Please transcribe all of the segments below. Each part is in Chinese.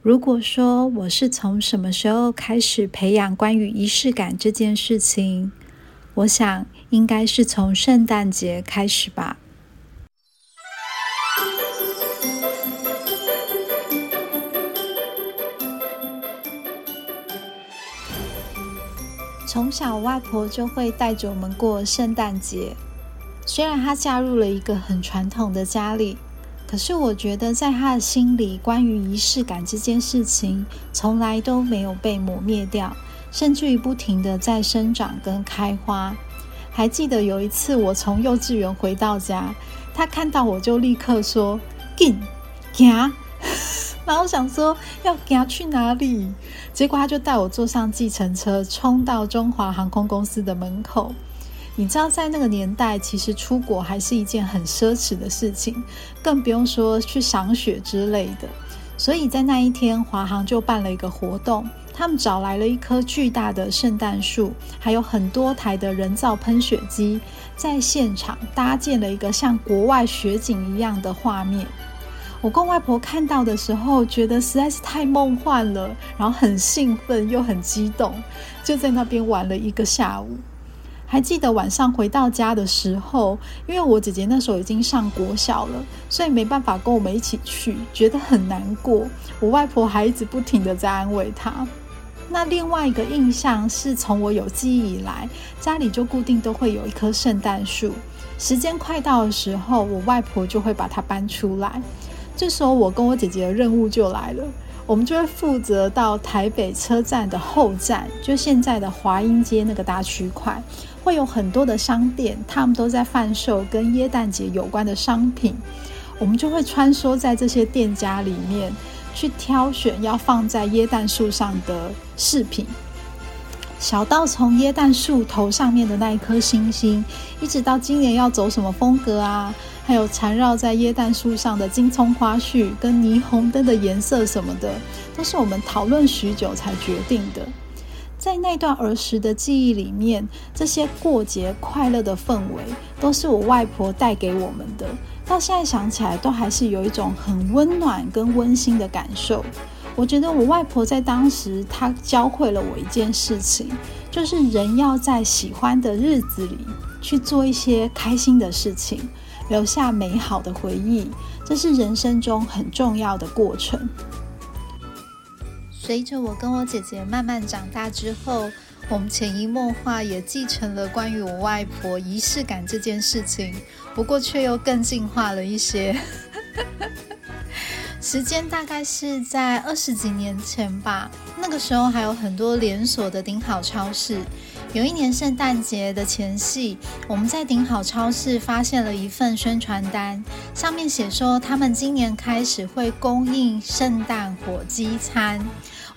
如果说我是从什么时候开始培养关于仪式感这件事情，我想应该是从圣诞节开始吧。从小，外婆就会带着我们过圣诞节。虽然她嫁入了一个很传统的家里，可是我觉得在他的心里，关于仪式感这件事情，从来都没有被磨灭掉，甚至于不停的在生长跟开花。还记得有一次，我从幼稚园回到家，他看到我就立刻说：“进，行。”然后想说要给他去哪里，结果他就带我坐上计程车，冲到中华航空公司的门口。你知道，在那个年代，其实出国还是一件很奢侈的事情，更不用说去赏雪之类的。所以在那一天，华航就办了一个活动，他们找来了一棵巨大的圣诞树，还有很多台的人造喷雪机，在现场搭建了一个像国外雪景一样的画面。我跟外婆看到的时候，觉得实在是太梦幻了，然后很兴奋又很激动，就在那边玩了一个下午。还记得晚上回到家的时候，因为我姐姐那时候已经上国小了，所以没办法跟我们一起去，觉得很难过。我外婆还一直不停的在安慰她。那另外一个印象是从我有记忆以来，家里就固定都会有一棵圣诞树，时间快到的时候，我外婆就会把它搬出来。这时候，我跟我姐姐的任务就来了。我们就会负责到台北车站的后站，就现在的华阴街那个大区块，会有很多的商店，他们都在贩售跟耶诞节有关的商品。我们就会穿梭在这些店家里面，去挑选要放在耶诞树上的饰品。小到从椰蛋树头上面的那一颗星星，一直到今年要走什么风格啊，还有缠绕在椰蛋树上的金葱花絮跟霓虹灯的颜色什么的，都是我们讨论许久才决定的。在那段儿时的记忆里面，这些过节快乐的氛围，都是我外婆带给我们的。到现在想起来，都还是有一种很温暖跟温馨的感受。我觉得我外婆在当时，她教会了我一件事情，就是人要在喜欢的日子里去做一些开心的事情，留下美好的回忆，这是人生中很重要的过程。随着我跟我姐姐慢慢长大之后，我们潜移默化也继承了关于我外婆仪式感这件事情，不过却又更进化了一些。时间大概是在二十几年前吧，那个时候还有很多连锁的顶好超市。有一年圣诞节的前夕，我们在顶好超市发现了一份宣传单，上面写说他们今年开始会供应圣诞火鸡餐。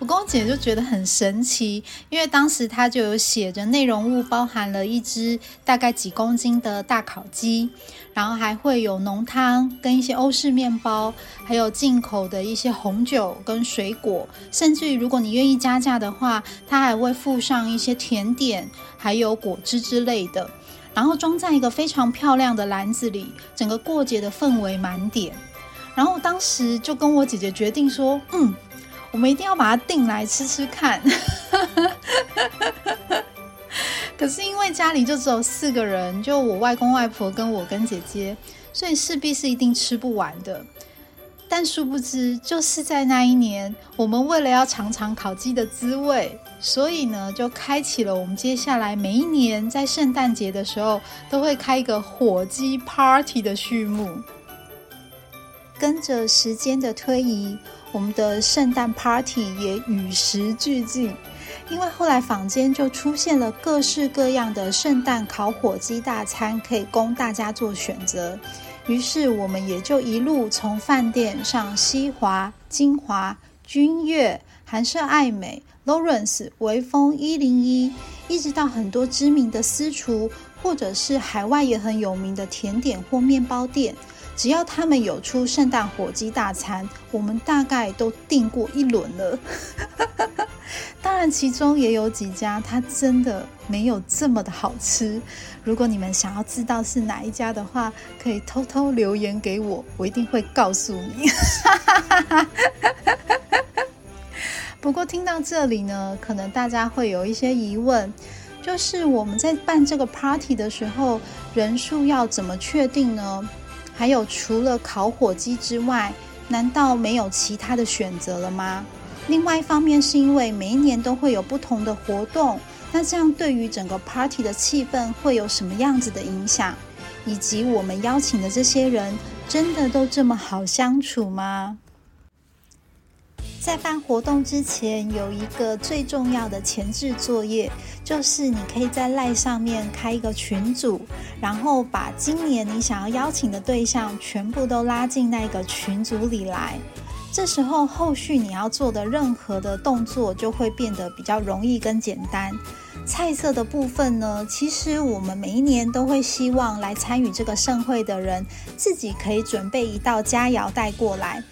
我跟我姐就觉得很神奇，因为当时它就有写着内容物包含了一只大概几公斤的大烤鸡，然后还会有浓汤跟一些欧式面包，还有进口的一些红酒跟水果，甚至于如果你愿意加价的话，它还会附上一些甜点，还有果汁之类的，然后装在一个非常漂亮的篮子里，整个过节的氛围满点。然后当时就跟我姐姐决定说，嗯。我们一定要把它订来吃吃看，可是因为家里就只有四个人，就我外公外婆跟我跟姐姐，所以势必是一定吃不完的。但殊不知，就是在那一年，我们为了要尝尝烤鸡的滋味，所以呢，就开启了我们接下来每一年在圣诞节的时候都会开一个火鸡 party 的序幕。跟着时间的推移。我们的圣诞 party 也与时俱进，因为后来坊间就出现了各式各样的圣诞烤火鸡大餐，可以供大家做选择。于是我们也就一路从饭店上西华、金华、君悦、韩舍爱美、Lawrence、微风一零一，一直到很多知名的私厨，或者是海外也很有名的甜点或面包店。只要他们有出圣诞火鸡大餐，我们大概都订过一轮了。当然，其中也有几家它真的没有这么的好吃。如果你们想要知道是哪一家的话，可以偷偷留言给我，我一定会告诉你。不过，听到这里呢，可能大家会有一些疑问，就是我们在办这个 party 的时候，人数要怎么确定呢？还有，除了烤火鸡之外，难道没有其他的选择了吗？另外一方面，是因为每一年都会有不同的活动，那这样对于整个 party 的气氛会有什么样子的影响？以及我们邀请的这些人，真的都这么好相处吗？在办活动之前，有一个最重要的前置作业，就是你可以在赖上面开一个群组，然后把今年你想要邀请的对象全部都拉进那个群组里来。这时候，后续你要做的任何的动作就会变得比较容易跟简单。菜色的部分呢，其实我们每一年都会希望来参与这个盛会的人，自己可以准备一道佳肴带过来。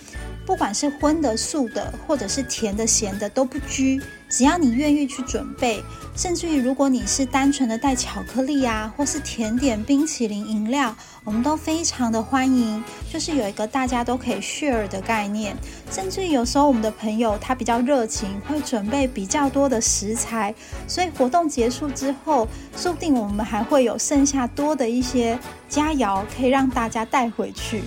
不管是荤的、素的，或者是甜的、咸的，都不拘，只要你愿意去准备。甚至于，如果你是单纯的带巧克力啊，或是甜点、冰淇淋、饮料，我们都非常的欢迎。就是有一个大家都可以 share 的概念。甚至于有时候我们的朋友他比较热情，会准备比较多的食材，所以活动结束之后，说不定我们还会有剩下多的一些佳肴，可以让大家带回去。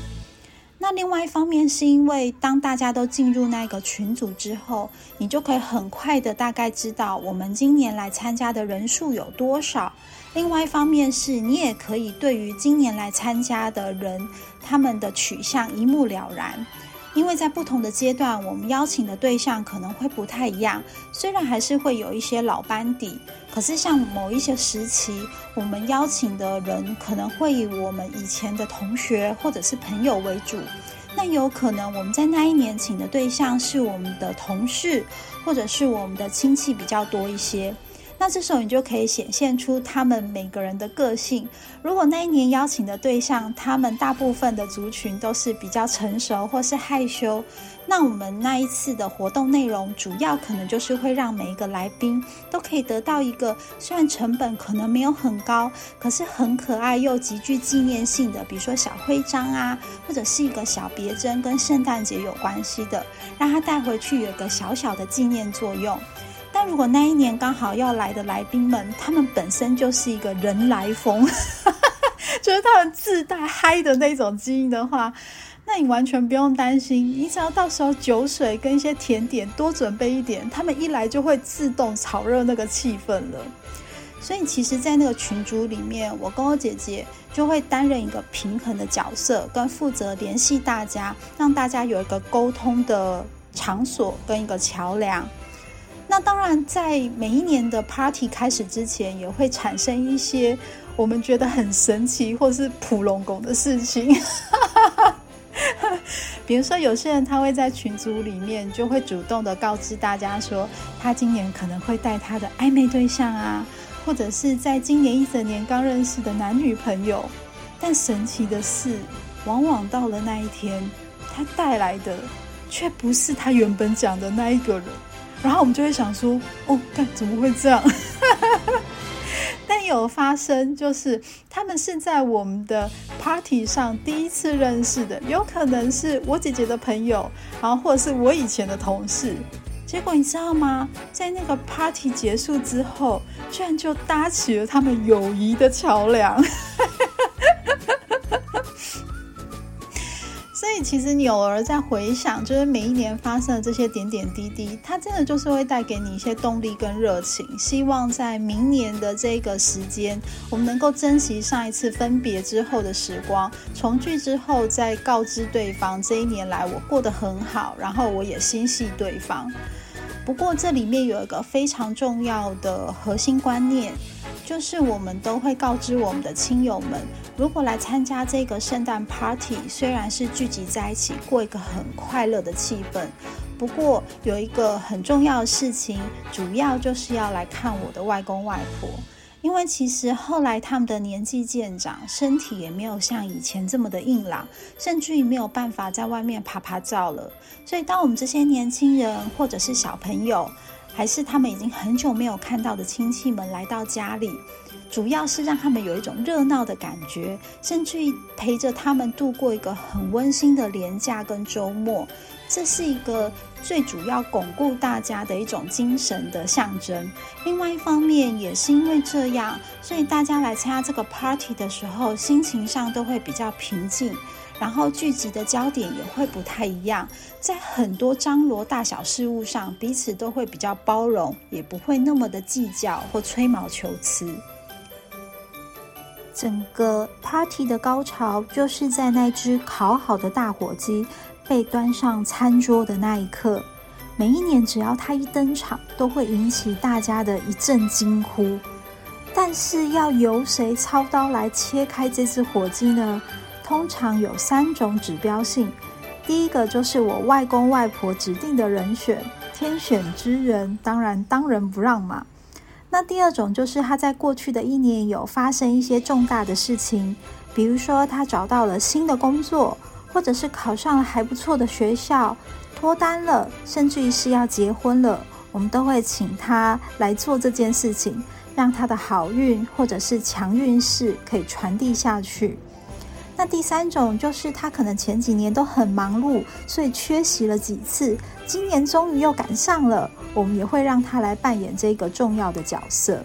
那另外一方面，是因为当大家都进入那个群组之后，你就可以很快的大概知道我们今年来参加的人数有多少。另外一方面是，你也可以对于今年来参加的人他们的取向一目了然。因为在不同的阶段，我们邀请的对象可能会不太一样。虽然还是会有一些老班底，可是像某一些时期，我们邀请的人可能会以我们以前的同学或者是朋友为主。那有可能我们在那一年请的对象是我们的同事，或者是我们的亲戚比较多一些。那这时候你就可以显现出他们每个人的个性。如果那一年邀请的对象，他们大部分的族群都是比较成熟或是害羞，那我们那一次的活动内容主要可能就是会让每一个来宾都可以得到一个虽然成本可能没有很高，可是很可爱又极具纪念性的，比如说小徽章啊，或者是一个小别针跟圣诞节有关系的，让他带回去有个小小的纪念作用。但如果那一年刚好要来的来宾们，他们本身就是一个人来疯，就是他们自带嗨的那种基因的话，那你完全不用担心，你只要到时候酒水跟一些甜点多准备一点，他们一来就会自动炒热那个气氛了。所以其实，在那个群组里面，我跟我姐姐就会担任一个平衡的角色，跟负责联系大家，让大家有一个沟通的场所跟一个桥梁。那当然，在每一年的 party 开始之前，也会产生一些我们觉得很神奇或是普龙宫的事情。比如说，有些人他会在群组里面就会主动的告知大家说，他今年可能会带他的暧昧对象啊，或者是在今年一整年刚认识的男女朋友。但神奇的是，往往到了那一天，他带来的却不是他原本讲的那一个人。然后我们就会想说，哦，看怎么会这样？但有发生，就是他们是在我们的 party 上第一次认识的，有可能是我姐姐的朋友，然后或者是我以前的同事。结果你知道吗？在那个 party 结束之后，居然就搭起了他们友谊的桥梁。所以，其实你偶尔在回想，就是每一年发生的这些点点滴滴，它真的就是会带给你一些动力跟热情。希望在明年的这个时间，我们能够珍惜上一次分别之后的时光，重聚之后再告知对方，这一年来我过得很好，然后我也心系对方。不过，这里面有一个非常重要的核心观念。就是我们都会告知我们的亲友们，如果来参加这个圣诞 party，虽然是聚集在一起过一个很快乐的气氛，不过有一个很重要的事情，主要就是要来看我的外公外婆，因为其实后来他们的年纪渐长，身体也没有像以前这么的硬朗，甚至于没有办法在外面爬爬照了。所以，当我们这些年轻人或者是小朋友，还是他们已经很久没有看到的亲戚们来到家里，主要是让他们有一种热闹的感觉，甚至于陪着他们度过一个很温馨的连假跟周末。这是一个最主要巩固大家的一种精神的象征。另外一方面，也是因为这样，所以大家来参加这个 party 的时候，心情上都会比较平静，然后聚集的焦点也会不太一样，在很多张罗大小事务上，彼此都会比较包容，也不会那么的计较或吹毛求疵。整个 party 的高潮，就是在那只烤好的大火鸡被端上餐桌的那一刻。每一年，只要它一登场，都会引起大家的一阵惊呼。但是，要由谁操刀来切开这只火鸡呢？通常有三种指标性。第一个就是我外公外婆指定的人选，天选之人，当然当仁不让嘛。那第二种就是他在过去的一年有发生一些重大的事情，比如说他找到了新的工作，或者是考上了还不错的学校，脱单了，甚至于是要结婚了，我们都会请他来做这件事情，让他的好运或者是强运势可以传递下去。那第三种就是他可能前几年都很忙碌，所以缺席了几次，今年终于又赶上了，我们也会让他来扮演这个重要的角色。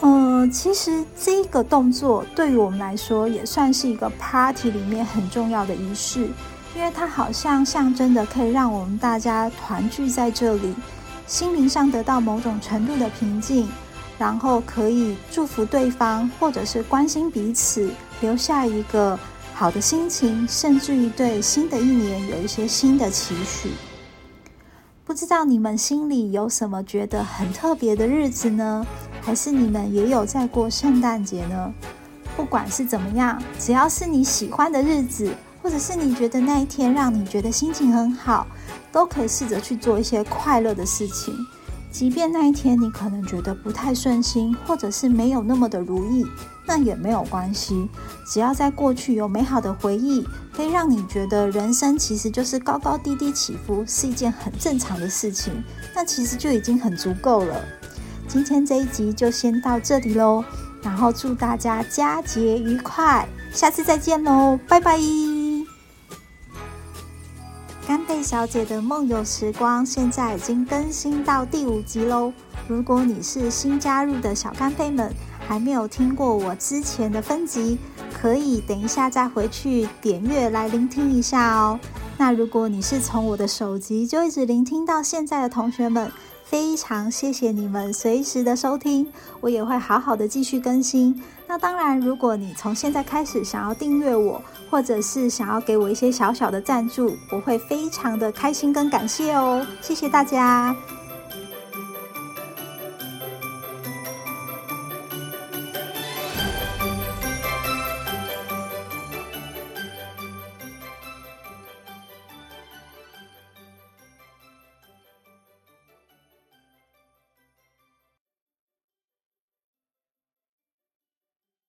嗯，其实这个动作对于我们来说也算是一个 party 里面很重要的仪式，因为它好像象征的可以让我们大家团聚在这里，心灵上得到某种程度的平静。然后可以祝福对方，或者是关心彼此，留下一个好的心情，甚至于对新的一年有一些新的期许。不知道你们心里有什么觉得很特别的日子呢？还是你们也有在过圣诞节呢？不管是怎么样，只要是你喜欢的日子，或者是你觉得那一天让你觉得心情很好，都可以试着去做一些快乐的事情。即便那一天你可能觉得不太顺心，或者是没有那么的如意，那也没有关系。只要在过去有美好的回忆，可以让你觉得人生其实就是高高低低起伏，是一件很正常的事情，那其实就已经很足够了。今天这一集就先到这里喽，然后祝大家佳节愉快，下次再见喽，拜拜。小姐的梦游时光现在已经更新到第五集喽！如果你是新加入的小干贝们，还没有听过我之前的分集，可以等一下再回去点阅来聆听一下哦。那如果你是从我的首集就一直聆听到现在的同学们，非常谢谢你们随时的收听，我也会好好的继续更新。那当然，如果你从现在开始想要订阅我，或者是想要给我一些小小的赞助，我会非常的开心跟感谢哦。谢谢大家。